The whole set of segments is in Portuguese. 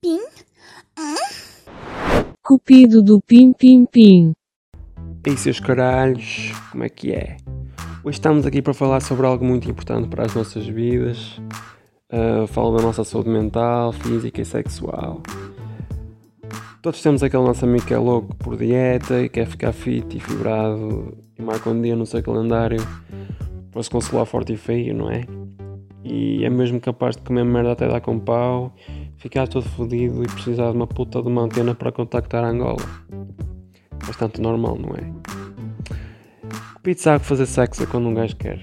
Pim? Cupido do Pim Pim Pim. Ei, seus caralhos, como é que é? Hoje estamos aqui para falar sobre algo muito importante para as nossas vidas. Ah, uh, falo da nossa saúde mental, física e sexual. Todos temos aquele nosso amigo que é louco por dieta e quer ficar fit e fibrado e marca um dia no seu calendário para se consolar forte e feio, não é? E é mesmo capaz de comer merda até dar com pau, ficar todo fodido e precisar de uma puta de uma antena para contactar Angola. Bastante normal, não é? Pete sabe fazer sexo é quando um gajo quer.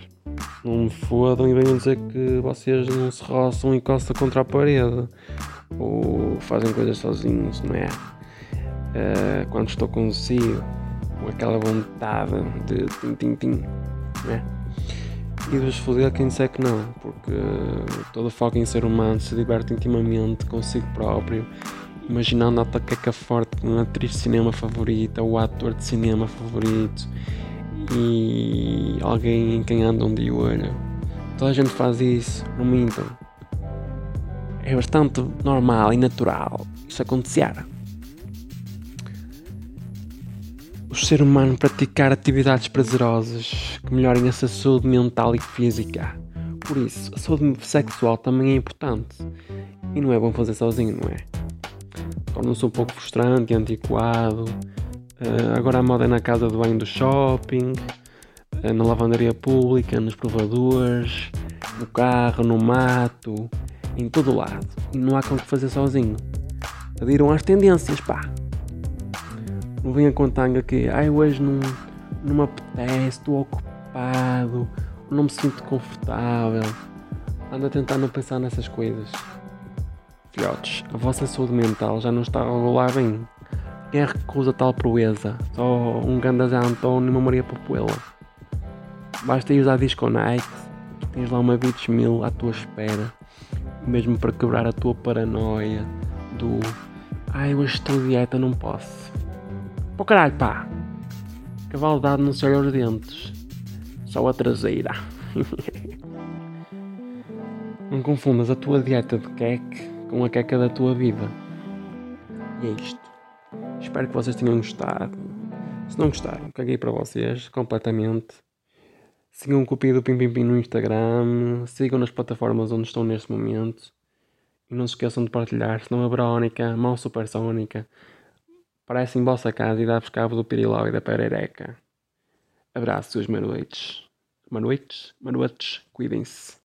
Não me fodam e venham dizer que vocês não se roçam e coçam contra a parede. Ou fazem coisas sozinhos, não é? Uh, quando estou consigo, com aquela vontade de tim-tim-tim, não é? E vos foder quem disser que não, porque todo em ser humano se diverte intimamente consigo próprio, imaginando a taqueca forte com a atriz de cinema favorita, o ator de cinema favorito e alguém em quem andam de olho. Toda a gente faz isso, não mintam. É bastante normal e natural isso acontecer. Ser humano praticar atividades prazerosas que melhorem a sua saúde mental e física. Por isso, a saúde sexual também é importante. E não é bom fazer sozinho, não é? Torna-se um pouco frustrante e antiquado. Uh, agora a moda é na casa do banho do shopping, uh, na lavandaria pública, nos provadores, no carro, no mato, em todo lado. E não há como fazer sozinho. Adiram às tendências, pá não venha com tanga que ai hoje não, não me apetece, estou ocupado, não me sinto confortável. Anda a tentar não pensar nessas coisas. Filhotes, a vossa saúde mental já não está a rolar bem. Quem recusa tal proeza? Só um Gandazé António e uma Maria Popuela. Basta ir usar Disco Night, tens lá uma Beach Mill à tua espera, mesmo para quebrar a tua paranoia do ai hoje estou dieta, não posso. Pô caralho, pá. Cavalo dado não olha os dentes. Só a traseira. não confundas a tua dieta de queque com a queca da tua vida. E é isto. Espero que vocês tenham gostado. Se não gostaram, caguei para vocês completamente. Sigam o Cupido Pim Pim Pim no Instagram. Sigam nas plataformas onde estão neste momento. E não se esqueçam de partilhar, senão a Verónica, mão supersónica, Parece em vossa casa e dá-vos cabo do pirilau e da perereca. Abraços, manuites. Manuites? Manuites, cuidem-se.